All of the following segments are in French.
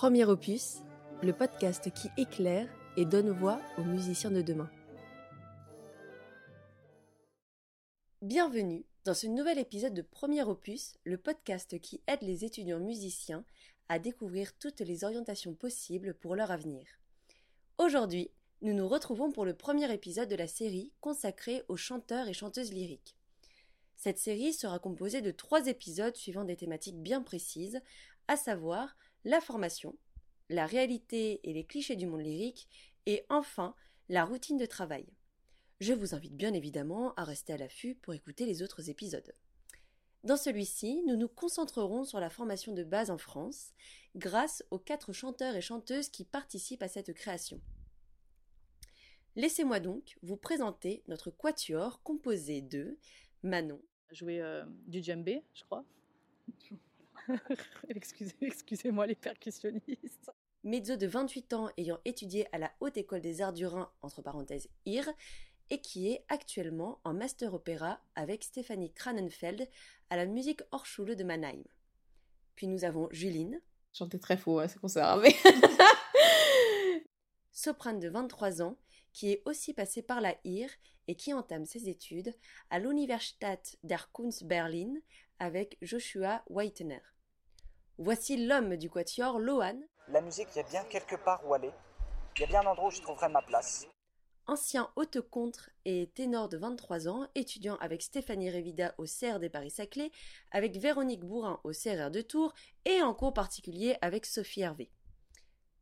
Premier opus, le podcast qui éclaire et donne voix aux musiciens de demain. Bienvenue dans ce nouvel épisode de Premier opus, le podcast qui aide les étudiants musiciens à découvrir toutes les orientations possibles pour leur avenir. Aujourd'hui, nous nous retrouvons pour le premier épisode de la série consacrée aux chanteurs et chanteuses lyriques. Cette série sera composée de trois épisodes suivant des thématiques bien précises, à savoir la formation, la réalité et les clichés du monde lyrique, et enfin la routine de travail. Je vous invite bien évidemment à rester à l'affût pour écouter les autres épisodes. Dans celui-ci, nous nous concentrerons sur la formation de base en France, grâce aux quatre chanteurs et chanteuses qui participent à cette création. Laissez-moi donc vous présenter notre quatuor composé de Manon. Jouer euh, du djembé, je crois. Excusez-moi les percussionnistes. Mezzo de 28 ans ayant étudié à la Haute École des Arts du Rhin, entre parenthèses IR, et qui est actuellement en master opéra avec Stéphanie Kranenfeld à la Musique Hochschule de Mannheim. Puis nous avons Juline. Chanter très faux, hein, c'est conservé. soprane de 23 ans, qui est aussi passée par la IR et qui entame ses études à l'Universität der Kunst Berlin avec Joshua Whitener. Voici l'homme du quatuor, Lohan. La musique, il y a bien quelque part où aller. Il y a bien un endroit où je trouverai ma place. Ancien haute contre et ténor de 23 ans, étudiant avec Stéphanie Revida au CR des Paris-Saclay, avec Véronique Bourrin au CRR de Tours et en cours particulier avec Sophie Hervé.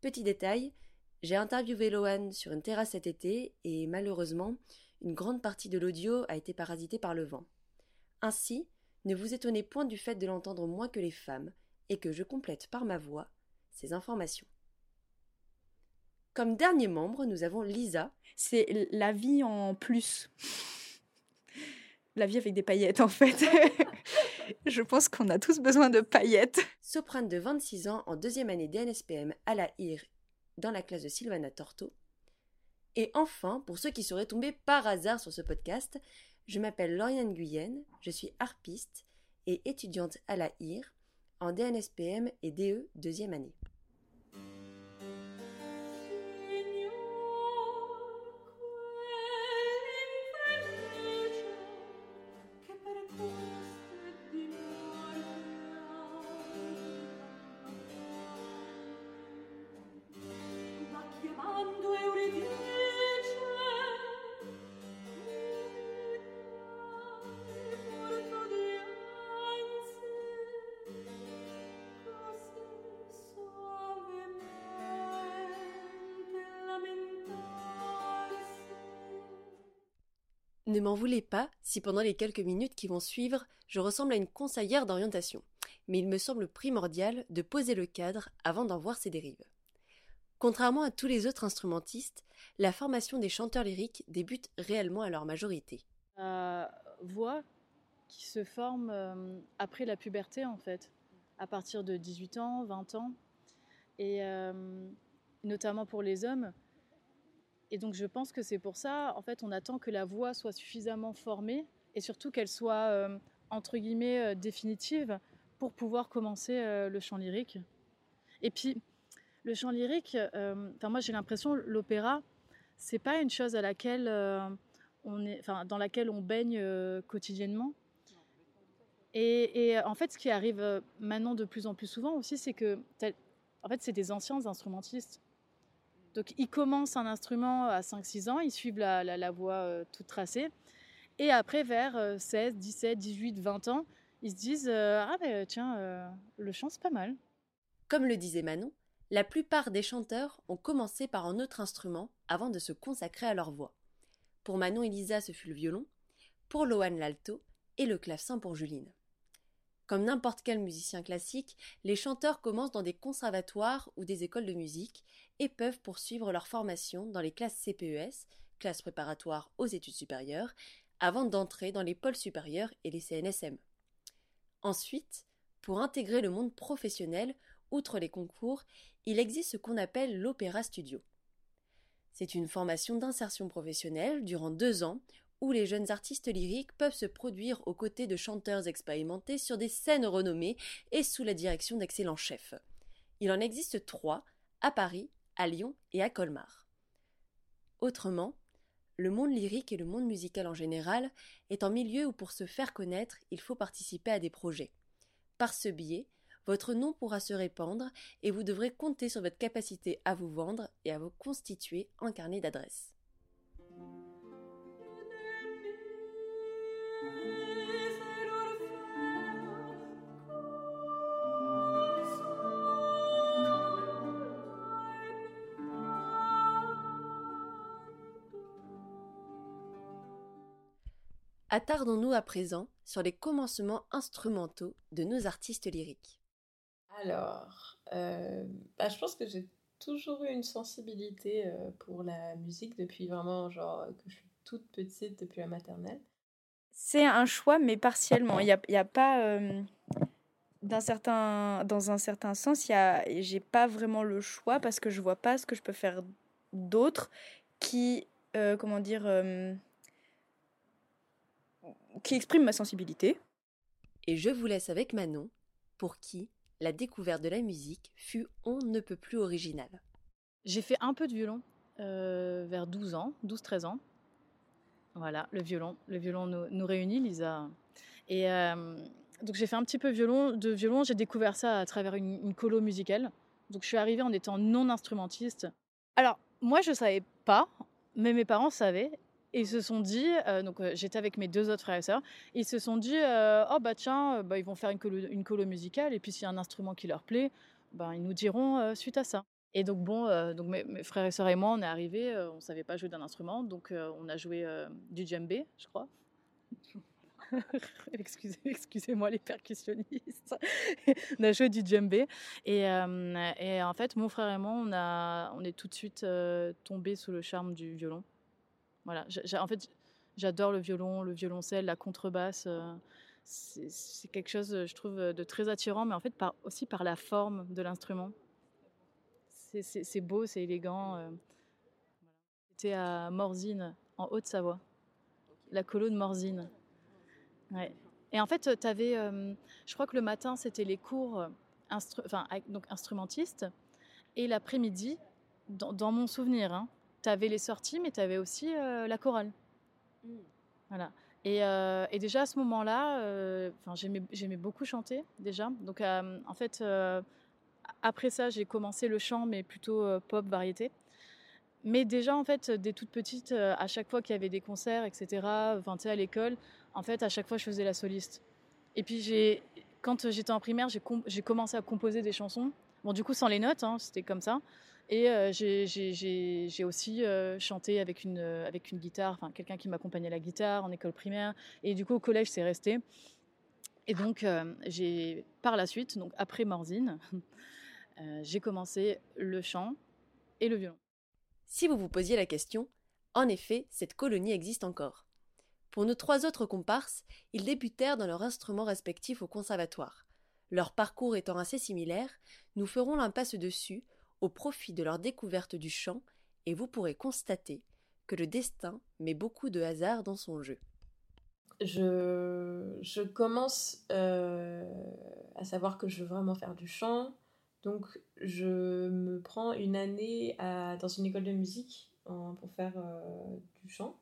Petit détail, j'ai interviewé Lohan sur une terrasse cet été et malheureusement, une grande partie de l'audio a été parasitée par le vent. Ainsi, ne vous étonnez point du fait de l'entendre moins que les femmes et que je complète par ma voix ces informations. Comme dernier membre, nous avons Lisa. C'est la vie en plus. La vie avec des paillettes, en fait. Je pense qu'on a tous besoin de paillettes. Soprane de 26 ans en deuxième année d'NSPM à la IR dans la classe de Sylvana Torto. Et enfin, pour ceux qui seraient tombés par hasard sur ce podcast, je m'appelle Lauriane Guyenne, je suis harpiste et étudiante à la IR en DNSPM et DE deuxième année. Ne m'en voulez pas si pendant les quelques minutes qui vont suivre, je ressemble à une conseillère d'orientation, mais il me semble primordial de poser le cadre avant d'en voir ses dérives. Contrairement à tous les autres instrumentistes, la formation des chanteurs lyriques débute réellement à leur majorité. Voix qui se forme euh, après la puberté en fait, à partir de 18 ans, 20 ans, et euh, notamment pour les hommes, et donc je pense que c'est pour ça, en fait, on attend que la voix soit suffisamment formée et surtout qu'elle soit euh, entre guillemets euh, définitive pour pouvoir commencer euh, le chant lyrique. Et puis le chant lyrique, enfin moi j'ai l'impression l'opéra, c'est pas une chose à laquelle on est, dans laquelle on baigne quotidiennement. Et, et, en fait, ce qui arrive maintenant de plus en plus souvent aussi, c'est que en fait c'est des anciens instrumentistes donc ils commencent un instrument à 5-6 ans, ils suivent la, voie euh, toute tracée. Et après, vers 16, 17, 18, 20 ans, ils se disent euh, Ah ben tiens, euh, le chant c'est pas mal. Comme le disait Manon, la plupart des chanteurs ont commencé par un autre instrument avant de se consacrer à leur voix. Pour Manon et Lisa, ce fut le violon, pour Lohan l'alto et le clavecin pour Juline. Comme n'importe quel musicien classique, les chanteurs commencent dans des conservatoires ou des écoles de musique et peuvent poursuivre leur formation dans les classes CPES, classes préparatoires aux études supérieures, avant d'entrer dans les pôles supérieurs et les CNSM. Ensuite, pour intégrer le monde professionnel, outre les concours, il existe ce qu'on appelle l'opéra studio. C'est une formation d'insertion professionnelle durant deux ans où les jeunes artistes lyriques peuvent se produire aux côtés de chanteurs expérimentés sur des scènes renommées et sous la direction d'excellents chefs. Il en existe trois, à Paris, à Lyon et à Colmar. Autrement, le monde lyrique et le monde musical en général est un milieu où pour se faire connaître, il faut participer à des projets. Par ce biais, votre nom pourra se répandre et vous devrez compter sur votre capacité à vous vendre et à vous constituer un carnet d'adresses. Attardons-nous à présent sur les commencements instrumentaux de nos artistes lyriques. Alors, euh, bah, je pense que j'ai toujours eu une sensibilité euh, pour la musique depuis vraiment, genre, que je suis toute petite, depuis la maternelle. C'est un choix, mais partiellement. Il n'y a, y a, pas. Euh, certain, dans un certain sens, j'ai pas vraiment le choix parce que je vois pas ce que je peux faire d'autre qui, comment dire, qui exprime ma sensibilité. Et je vous laisse avec Manon, pour qui la découverte de la musique fut on ne peut plus originale. J'ai fait un peu de violon euh, vers 12 ans, 12-13 ans. Voilà, le violon. Le violon nous, réunit, Lisa. Et euh, donc j'ai fait un petit peu violon, de violon. J'ai découvert ça à travers une, une, colo musicale. Donc je suis arrivée en étant non instrumentiste. Alors moi je savais pas, mais mes parents savaient. Et ils se sont dit, euh, donc euh, j'étais avec mes deux autres frères et sœurs, ils se sont dit, euh, oh bah tiens, bah, ils vont faire une colo, musicale, et puis s'il y a un instrument qui leur plaît, bah, ils nous diront suite à ça. Et donc bon, donc mes, frères et sœurs et moi, on est arrivés, on ne savait pas jouer d'un instrument, donc on a joué du djembé, je crois. excusez, excusez-moi les percussionnistes. on a joué du djembé. Et, en fait, mon frère et moi, on, a, on est tout de suite tombés sous le charme du violon. Voilà, en fait, j'adore le violon, le violoncelle, la contrebasse. Euh, c'est quelque chose, je trouve, de très attirant, mais en fait, par, aussi par la forme de l'instrument. C'est beau, c'est élégant. Euh. À Morzine, en Haute-Savoie, la colo de Morzine. Ouais. Et en fait, tu avais, euh, je crois que le matin, c'était les cours instru enfin, donc instrumentistes, et l'après-midi, dans, dans, mon souvenir, hein, tu avais les sorties, mais tu avais aussi euh, la chorale. Mmh. Voilà. Et, euh, et, déjà à ce moment-là, euh, j'aimais beaucoup chanter déjà. Donc en fait, après ça, j'ai commencé le chant, mais plutôt pop, variété. Mais déjà, en fait, dès toute petite, à chaque fois qu'il y avait des concerts, etc., enfin, à l'école, en fait, à chaque fois, je faisais la soliste. Et puis, j'ai, quand j'étais en primaire, j'ai, commencé à composer des chansons. Bon, du coup, sans les notes, hein, c'était comme ça. Et j'ai aussi chanté avec une, avec une guitare, enfin quelqu'un qui m'accompagnait à la guitare en école primaire. Et du coup, au collège, c'est resté. Et donc, par la suite, donc après Morzine, j'ai commencé le chant et le violon. Si vous vous posiez la question, en effet, cette colonie existe encore. Pour nos trois autres comparses, ils débutèrent dans leurs instruments respectifs au conservatoire. Leur parcours étant assez similaire, nous ferons l'impasse dessus au profit de leur découverte du chant, et vous pourrez constater que le destin met beaucoup de hasard dans son jeu. Je, je commence euh, à savoir que je veux vraiment faire du chant, donc je me prends une année dans une école de musique pour faire euh, du chant.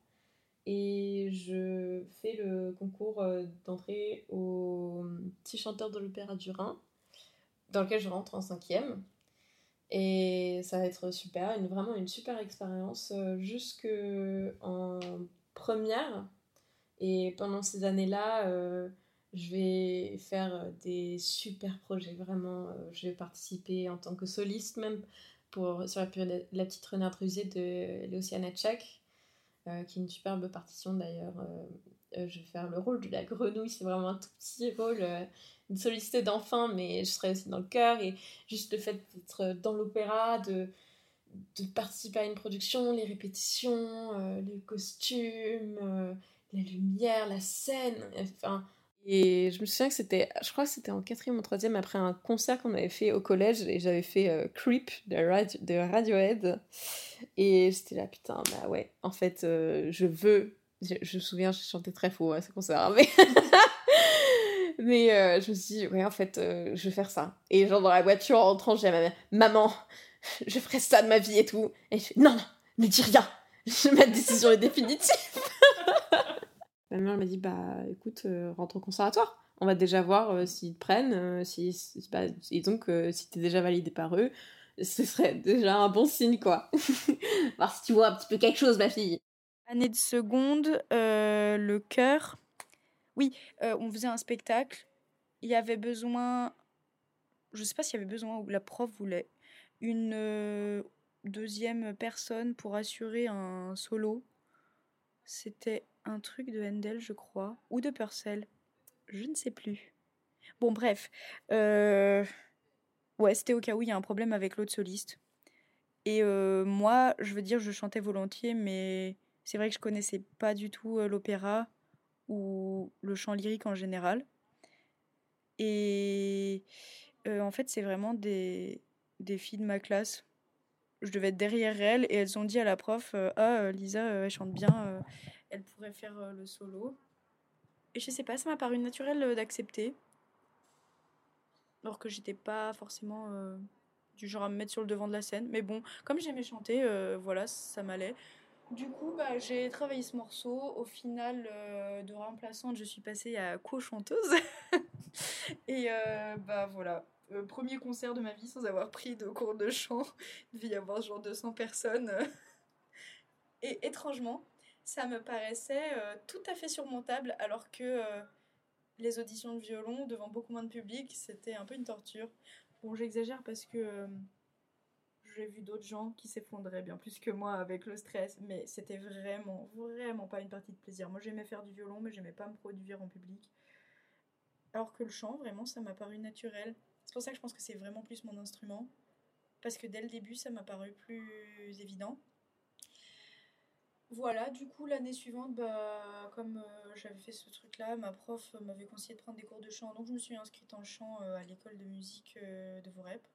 Et je fais le concours euh, d'entrée au petit chanteur de l'Opéra du Rhin, dans lequel je rentre en cinquième. Et ça va être super, une, vraiment une super expérience euh, jusque en première. Et pendant ces années-là, euh, je vais faire des super projets, vraiment. Euh, je vais participer en tant que soliste même pour, sur la, la petite renard rusée de Léociana Tchak, qui est une superbe partition d'ailleurs. je vais faire le rôle de la grenouille, c'est vraiment un tout petit rôle une sollicité d'enfant, mais je serais aussi dans le cœur. Et juste le fait d'être dans l'opéra, de, de participer à une production, les répétitions, euh, les costumes, euh, la lumière, la scène, enfin. Et je me souviens que c'était, je crois que c'était en quatrième ou troisième après un concert qu'on avait fait au collège et j'avais fait euh, Creep de, Radio, de Radiohead. Et j'étais là, putain, bah ouais, en fait, je veux. Je, me souviens, je chantais très faux à ce concert, mais Mais euh, je me suis dit, ouais, en fait, euh, je vais faire ça. Et genre, dans la voiture, en rentrant, j'ai à ma mère, maman, je ferai ça de ma vie et tout. Et je fais, non, non, ne dis rien. ma décision est définitive. ma mère m'a dit, bah, écoute, euh, rentre au conservatoire. On va déjà voir s'ils te prennent, si, si- bah, et donc, si t'es déjà validé par eux, ce serait déjà un bon signe, quoi. voir si tu vois un petit peu quelque chose, ma fille. Année de seconde, euh, le chœur. Oui, euh, on faisait un spectacle. Il y avait besoin, je sais pas s'il y avait besoin ou la prof voulait une euh, deuxième personne pour assurer un solo. C'était un truc de Handel, je crois, ou de Purcell. Je ne sais plus. Bon, bref. euh, Ouais, c'était au cas où il y a un problème avec l'autre soliste. Et moi, je veux dire, je chantais volontiers, mais c'est vrai que je connaissais pas du tout l'opéra ou le chant lyrique en général. Et euh, en fait, c'est vraiment des, des filles de ma classe. Je devais être derrière elles et elles ont dit à la prof euh, Ah, euh, Lisa, elle chante bien, elle pourrait faire le solo. Et je sais pas, ça m'a paru naturel d'accepter. Alors que j'étais pas forcément du genre à me mettre sur le devant de la scène. Mais bon, comme j'aimais chanter, voilà, ça m'allait. Du coup, bah, j'ai travaillé ce morceau. Au final, euh, de remplaçante, je suis passée à co-chanteuse. Et euh, bah voilà, Euh, premier concert de ma vie sans avoir pris de cours de chant. Il devait y avoir genre 200 personnes. Et étrangement, ça me paraissait tout à fait surmontable alors que les auditions de violon devant beaucoup moins de public, c'était un peu une torture. Bon, j'exagère parce que j'ai vu d'autres gens qui s'effondraient bien plus que moi avec le stress, mais c'était vraiment, vraiment pas une partie de plaisir. Moi, j'aimais faire du violon, mais j'aimais pas me produire en public. Alors que le chant, vraiment, ça m'a paru naturel. C'est pour ça que je pense que c'est vraiment plus mon instrument. Parce que dès le début, ça m'a paru plus évident. Voilà, du coup, l'année suivante, bah, comme euh, j'avais fait ce truc-là, ma prof m'avait conseillé de prendre des cours de chant. Donc, je me suis inscrite en chant euh, à l'école de musique euh, de Vorep.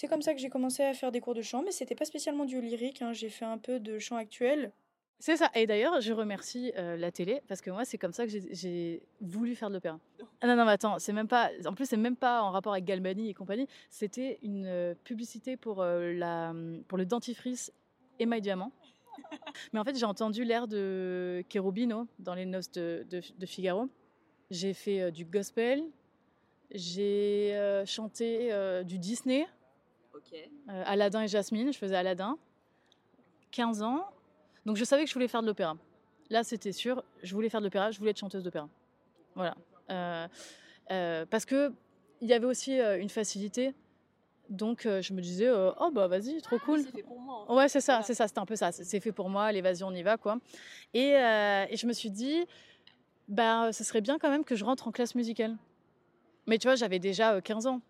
C'est comme ça que j'ai commencé à faire des cours de chant, mais c'était pas spécialement du lyrique. hein. J'ai fait un peu de chant actuel. C'est ça. Et d'ailleurs, je remercie euh, la télé parce que moi, c'est comme ça que j'ai- voulu faire de l'opéra. Ah non, non, mais attends, c'est même pas. En plus, c'est même pas en rapport avec Galbani et compagnie. C'était une euh, publicité pour, euh, la, pour le dentifrice Émail Diamant. Mais en fait, j'ai entendu l'air de Cherubino dans les noces de, de- de Figaro. J'ai fait du gospel. J'ai chanté du Disney, Ok. euh, Aladdin et Jasmine. Je faisais Aladdin. 15 ans. Donc je savais que je voulais faire de l'opéra. Là, c'était sûr. Je voulais faire de l'opéra. Je voulais être chanteuse d'opéra. Voilà. Euh, euh, parce que il y avait aussi une facilité. Donc je me disais, oh bah vas-y, trop cool. C'est fait pour moi. hein. Ouais, c'est ça, Voilà. c'est ça, c'était un peu ça. C'est- fait pour moi, l'évasion, on y va, quoi. Et, et je me suis dit, bah, ce serait bien quand même que je rentre en classe musicale. Mais tu vois, j'avais déjà euh, 15 ans.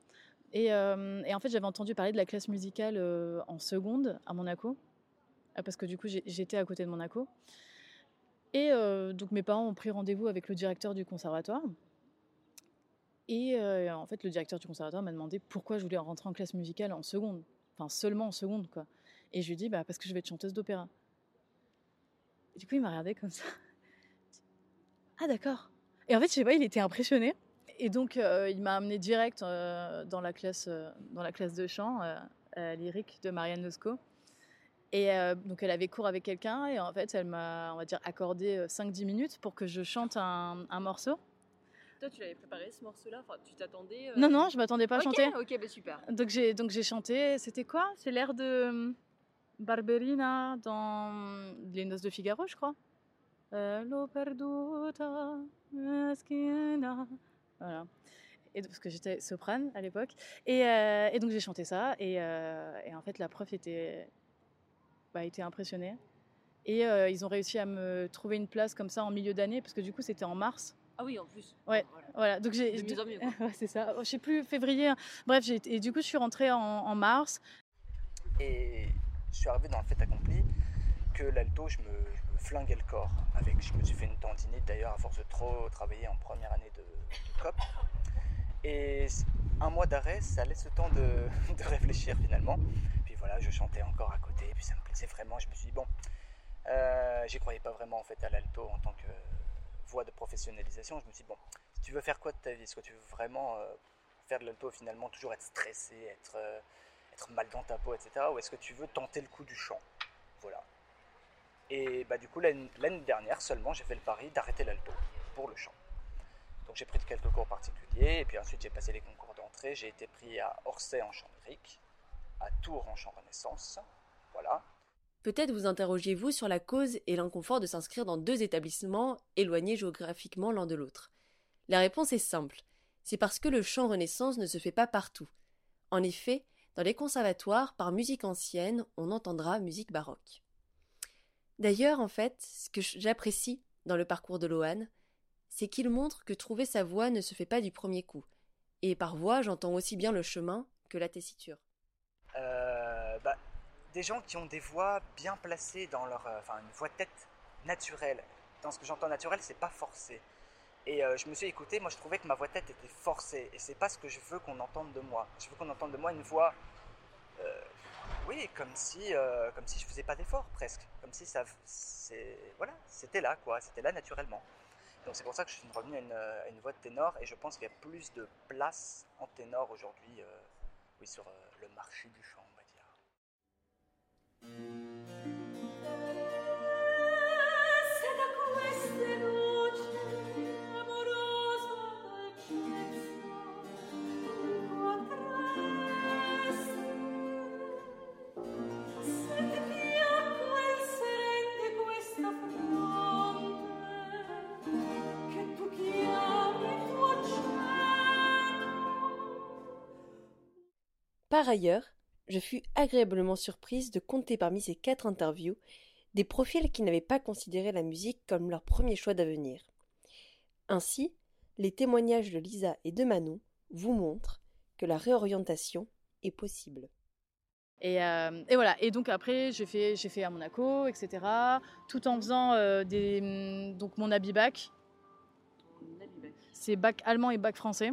Et, euh, et en fait, j'avais entendu parler de la classe musicale euh, en seconde à Monaco. Euh, Parce que du coup, j'étais à côté de Monaco. Et euh, donc, mes parents ont pris rendez-vous avec le directeur du conservatoire. Et en fait, le directeur du conservatoire m'a demandé pourquoi je voulais rentrer en classe musicale en seconde. Enfin, seulement en seconde, quoi. Et je lui ai dit, bah, parce que je vais être chanteuse d'opéra. Du coup, il m'a regardé comme ça. Ah, d'accord. Et en fait, je sais pas, il était impressionné. Et donc, euh, il m'a amené direct euh, dans, la classe, euh, dans la classe de chant lyrique de Marianne Nosco. Et donc, elle avait cours avec quelqu'un. Et en fait, elle m'a, on va dire, accordé euh, 5-10 minutes pour que je chante un, un morceau. Toi, tu l'avais préparé ce morceau-là? Enfin, Tu t'attendais Non, non, je m'attendais pas à chanter. Ok, bah super. Donc j'ai donc j'ai chanté. C'était quoi? C'est l'air de euh, Barberina dans Les Noces de Figaro, je crois. L'ho perduta. Voilà. Et parce que j'étais soprane à l'époque. Et, euh, et donc j'ai chanté ça. Et, euh, et en fait, la prof était, bah, était impressionnée. Et euh, ils ont réussi à me trouver une place comme ça en milieu d'année, parce que du coup, c'était en mars. Ah oui, en plus. Ouais. Voilà. Voilà, donc j'ai. De. Ouais, c'est ça. Je sais plus, février. hein. Bref, j'ai et du coup, je suis rentrée en, en mars. Et je suis arrivé dans le fait accompli que l'alto, je me, flinguais le corps. Avec, je me suis fait une tendinite d'ailleurs à force de trop travailler en première année de, COP. Et un mois d'arrêt, ça laisse le temps de, de réfléchir finalement. Puis voilà, je chantais encore à côté, puis ça me plaisait vraiment. Je me suis dit, bon, euh, j'y croyais pas vraiment en fait à l'alto en tant que voie de professionnalisation. Je me suis dit, bon, tu veux faire quoi de ta vie? Est-ce que tu veux vraiment euh, faire de l'alto finalement toujours être stressé, être, euh, être mal dans ta peau, etc. Ou est-ce que tu veux tenter le coup du chant? Voilà. Et bah, du coup, l'année dernière seulement, j'ai fait le pari d'arrêter l'alto pour le chant. Donc j'ai pris quelques cours particuliers, et puis ensuite j'ai passé les concours d'entrée. J'ai été pris à Orsay en chant lyrique, à Tours en chant renaissance. Voilà. Peut-être vous interrogez-vous sur la cause et l'inconfort de s'inscrire dans deux établissements éloignés géographiquement l'un de l'autre. La réponse est simple. C'est parce que le chant renaissance ne se fait pas partout. En effet, dans les conservatoires, par musique ancienne, on entendra musique baroque. D'ailleurs, en fait, ce que j'apprécie dans le parcours de Lohan, c'est qu'il montre que trouver sa voix ne se fait pas du premier coup. Et par voix, j'entends aussi bien le chemin que la tessiture. Euh, bah, des gens qui ont des voix bien placées dans leur. Euh, enfin, une voix tête naturelle. Dans ce que j'entends naturel, c'est pas forcé. Et euh, je me suis écouté, moi je trouvais que ma voix tête était forcée. Et c'est pas ce que je veux qu'on entende de moi. Je veux qu'on entende de moi une voix. Oui, comme si, comme si je faisais pas d'effort presque. Comme si ça. Voilà, c'était là quoi, c'était là naturellement. Donc c'est pour ça que je suis revenu à une, voix de ténor et je pense qu'il y a plus de place en ténor aujourd'hui euh, oui, sur euh, le marché du chant, on va dire. Par ailleurs, je fus agréablement surprise de compter parmi ces quatre interviews des profils qui n'avaient pas considéré la musique comme leur premier choix d'avenir. Ainsi, les témoignages de Lisa et de Manon vous montrent que la réorientation est possible. Et, euh, voilà. Et donc après, j'ai fait, j'ai fait à Monaco, etc. Tout en faisant euh, des, donc mon habit bac. C'est bac allemand et bac français.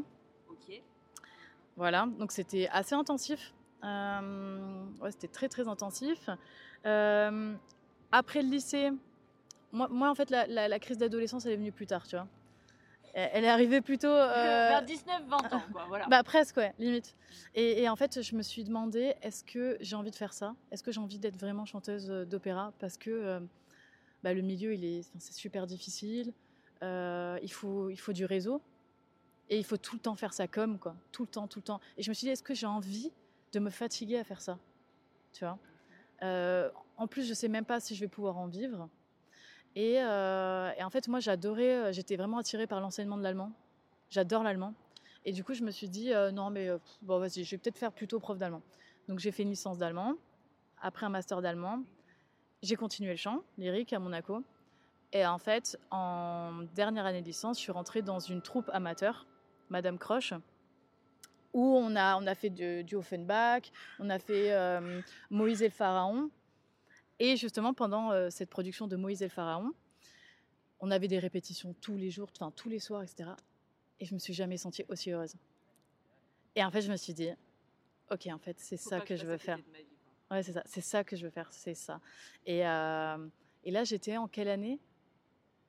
Voilà, donc c'était assez intensif. Euh, ouais, c'était très très intensif. Euh, après le lycée, moi, moi en fait la, crise d'adolescence elle est venue plus tard, tu vois. Elle est arrivée plutôt... Euh, Vers 19-20 ans, quoi, voilà. bah presque, ouais, limite. Et, en fait, je me suis demandé, est-ce que j'ai envie de faire ça? Est-ce que j'ai envie d'être vraiment chanteuse d'opéra? Parce que bah, le milieu, il est, c'est super difficile. il, faut, il faut du réseau. Et il faut tout le temps faire ça comme, quoi. Tout le temps, tout le temps. Et je me suis dit, est-ce que j'ai envie de me fatiguer à faire ça? Tu vois? Euh, En plus, je sais même pas si je vais pouvoir en vivre. Et, euh, en fait, moi, j'adorais, euh, j'étais vraiment attirée par l'enseignement de l'allemand. J'adore l'allemand. Et du coup, je me suis dit, non, mais bon, vas-y, je vais peut-être faire plutôt prof d'allemand. Donc, j'ai fait une licence d'allemand, après un master d'allemand. J'ai continué le chant lyrique à Monaco. Et en fait, en dernière année de licence, je suis rentrée dans une troupe amateur Madame Croche, où on a, on a fait du, Offenbach, on a fait euh, Moïse et le Pharaon. Et justement, pendant euh, cette production de Moïse et le Pharaon, on avait des répétitions tous les jours, enfin tous les soirs, etc. Et je me suis jamais sentie aussi heureuse. Et en fait, je me suis dit, ok, en fait, c'est ça que, je veux faire. Ouais, c'est ça, c'est ça que je veux faire, c'est ça. Et, euh, et là, j'étais en quelle année?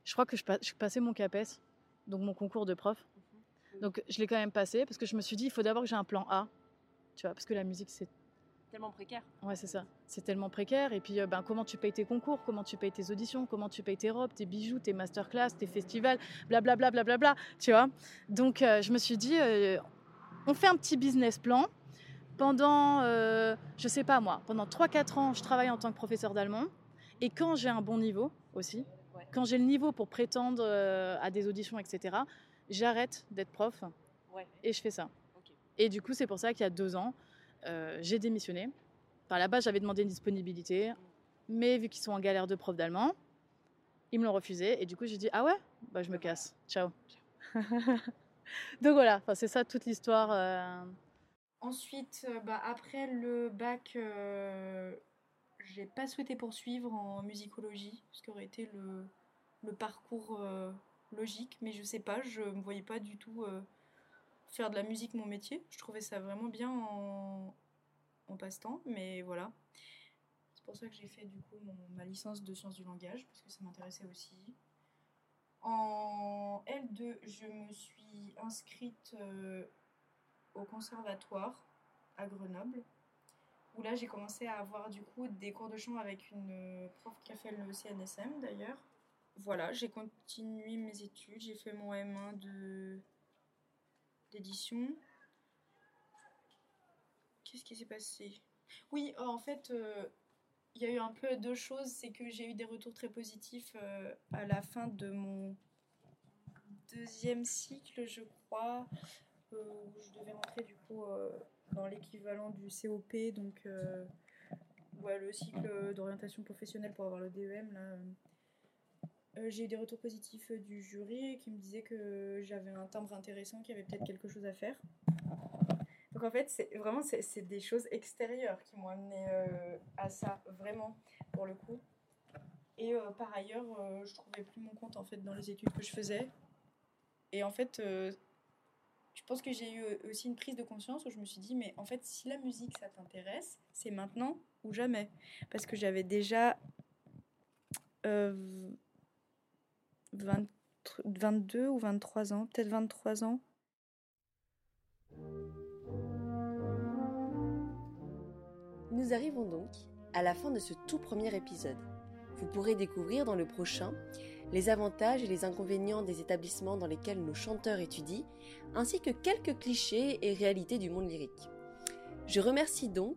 Je crois que je, je passais mon CAPES, donc mon concours de prof. Donc je l'ai quand même passé parce que je me suis dit, il faut d'abord que j'ai un plan A. Tu vois, parce que la musique, c'est tellement précaire. Ouais, c'est ça. C'est tellement précaire. Et puis, euh, ben, comment tu payes tes concours, comment tu payes tes auditions, comment tu payes tes robes, tes bijoux, tes masterclass, tes festivals, blablabla, blablabla, bla, bla, tu vois. Donc, euh, je me suis dit, euh, on fait un petit business plan. Pendant, je sais pas moi, pendant 3-4 ans, je travaille en tant que professeur d'allemand. Et quand j'ai un bon niveau aussi, quand j'ai le niveau pour prétendre à des auditions, etc., j'arrête d'être prof et je fais ça. Et du coup, c'est pour ça qu'il y a deux ans, euh, j'ai démissionné. Par là-bas, j'avais demandé une disponibilité, mais vu qu'ils sont en galère de prof d'allemand, ils me l'ont refusé. Et du coup, j'ai dit Ah ouais bah, Je me casse. Ciao. Donc voilà, c'est ça toute l'histoire. Euh. Ensuite, euh, bah, après le bac, euh, j'ai pas souhaité poursuivre en musicologie, ce qui aurait été le, le parcours logique, mais je sais pas, je me voyais pas du tout euh, faire de la musique mon métier. Je trouvais ça vraiment bien en, passe-temps, mais voilà. C'est pour ça que j'ai fait du coup ma licence de sciences du langage, parce que ça m'intéressait aussi. En L2, je me suis inscrite euh, au conservatoire à Grenoble, où là j'ai commencé à avoir du coup des cours de chant avec une euh, prof qui a fait le CNSM d'ailleurs. Voilà, j'ai continué mes études, j'ai fait mon M1 de d'édition. Qu'est-ce qui s'est passé? Oui, oh, en fait, euh, il y a eu un peu deux choses. C'est que j'ai eu des retours très positifs euh, à la fin de mon deuxième cycle, je crois, euh, où je devais rentrer du coup dans l'équivalent du COP, donc le cycle d'orientation professionnelle pour avoir le DEM. J'ai eu des retours positifs du jury qui me disaient que j'avais un timbre intéressant, qu'il y avait peut-être quelque chose à faire. Donc en fait, c'est vraiment c'est des choses extérieures qui m'ont amené euh, à ça, vraiment, pour le coup. Et euh, par ailleurs, euh, je trouvais plus mon compte en fait dans les études que je faisais. Et en fait, je pense que j'ai eu aussi une prise de conscience où je me suis dit, mais en fait, si la musique ça t'intéresse, c'est maintenant ou jamais. Parce que j'avais déjà 22 ou 23 ans, peut-être 23 ans. Nous arrivons donc à la fin de ce tout premier épisode. Vous pourrez découvrir dans le prochain les avantages et les inconvénients des établissements dans lesquels nos chanteurs étudient, ainsi que quelques clichés et réalités du monde lyrique. Je remercie donc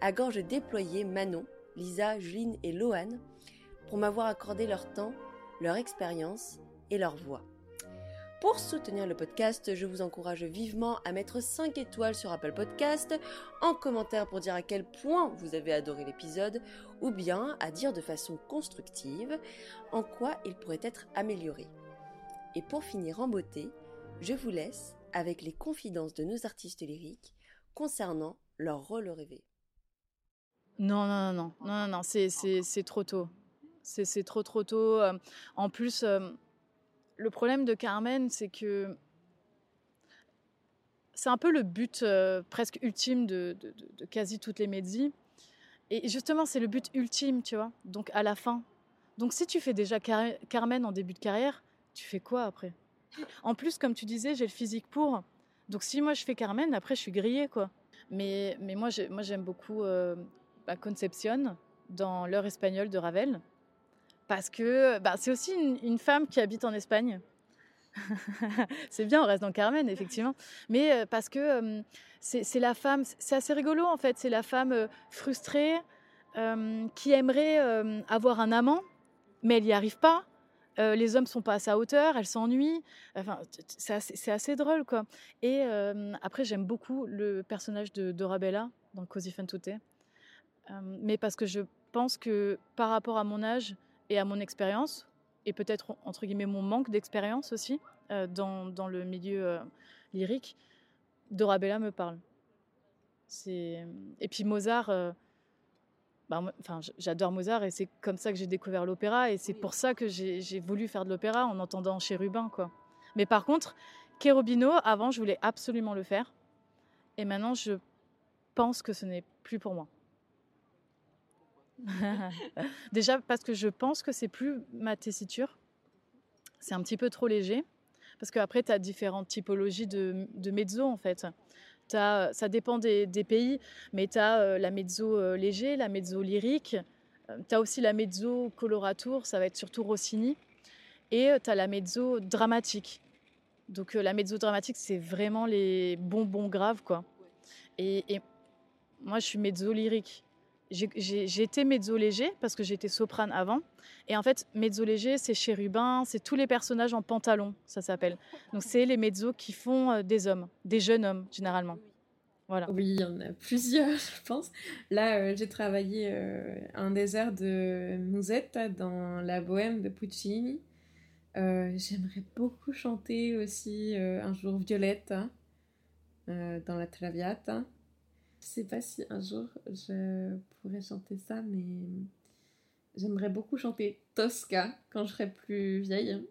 à gorge déployée Manon, Lisa, Juline et Loane pour m'avoir accordé leur temps, leur expérience et leur voix. Pour soutenir le podcast, je vous encourage vivement à mettre 5 étoiles sur Apple Podcast, en commentaire pour dire à quel point vous avez adoré l'épisode, ou bien à dire de façon constructive en quoi il pourrait être amélioré. Et pour finir en beauté, je vous laisse avec les confidences de nos artistes lyriques concernant leur rôle rêvé. Non, non, non, non, non, non, c'est trop tôt. C'est trop, trop tôt. Euh, en plus, euh, le problème de Carmen, c'est que c'est un peu le but euh, presque ultime de, quasi toutes les médias. Et justement, c'est le but ultime, tu vois. Donc à la fin. Donc si tu fais déjà Carmen en début de carrière, tu fais quoi après? En plus, comme tu disais, j'ai le physique pour. Donc si moi je fais Carmen, après je suis grillée, quoi. Mais, mais moi j'aime beaucoup euh, bah, Concepcion dans l'heure espagnole de Ravel parce que bah, c'est aussi une, femme qui habite en Espagne. c'est bien, on reste dans Carmen, effectivement. Mais euh, parce que euh, c'est la femme, c'est assez rigolo en fait, c'est la femme euh, frustrée qui aimerait avoir un amant, mais elle n'y arrive pas. les hommes sont pas à sa hauteur, elle s'ennuie. Enfin, c'est assez, drôle, quoi. Et après, j'aime beaucoup le personnage de Dorabella dans Così fan tutte. mais parce que je pense que par rapport à mon âge, et à mon expérience, et peut-être entre guillemets mon manque d'expérience aussi euh, dans, dans, le milieu euh, lyrique, Dorabella me parle. C'est... Et puis Mozart, euh, bah, enfin, j'adore Mozart et c'est comme ça que j'ai découvert l'opéra et c'est pour ça que j'ai, voulu faire de l'opéra en entendant Chérubin. Quoi. Mais par contre, Cherubino, avant, je voulais absolument le faire et maintenant, je pense que ce n'est plus pour moi. Déjà parce que je pense que c'est plus ma tessiture. C'est un petit peu trop léger. Parce qu'après, tu as différentes typologies de, mezzo en fait. As, ça dépend des, pays, mais tu as euh, la mezzo euh, léger, la mezzo lyrique. Euh, tu as aussi la mezzo coloratour, ça va être surtout Rossini. Et tu as la mezzo dramatique. Donc la mezzo dramatique, c'est vraiment les bonbons graves. quoi. Et moi, je suis mezzo lyrique j'ai été mezzo léger parce que j'étais soprane avant. Et en fait, mezzo léger, c'est chérubin, c'est tous les personnages en pantalon, ça s'appelle. Donc c'est les mezzos qui font euh, des hommes, des jeunes hommes généralement. Voilà. Oui, il y en a plusieurs, je pense. Là, euh, j'ai travaillé euh, un désert de Musette dans la bohème de Puccini. J'aimerais beaucoup chanter aussi un jour Violette hein, dans la Traviata. Je sais pas si un jour je pourrais chanter ça, mais j'aimerais beaucoup chanter Tosca quand je serai plus vieille.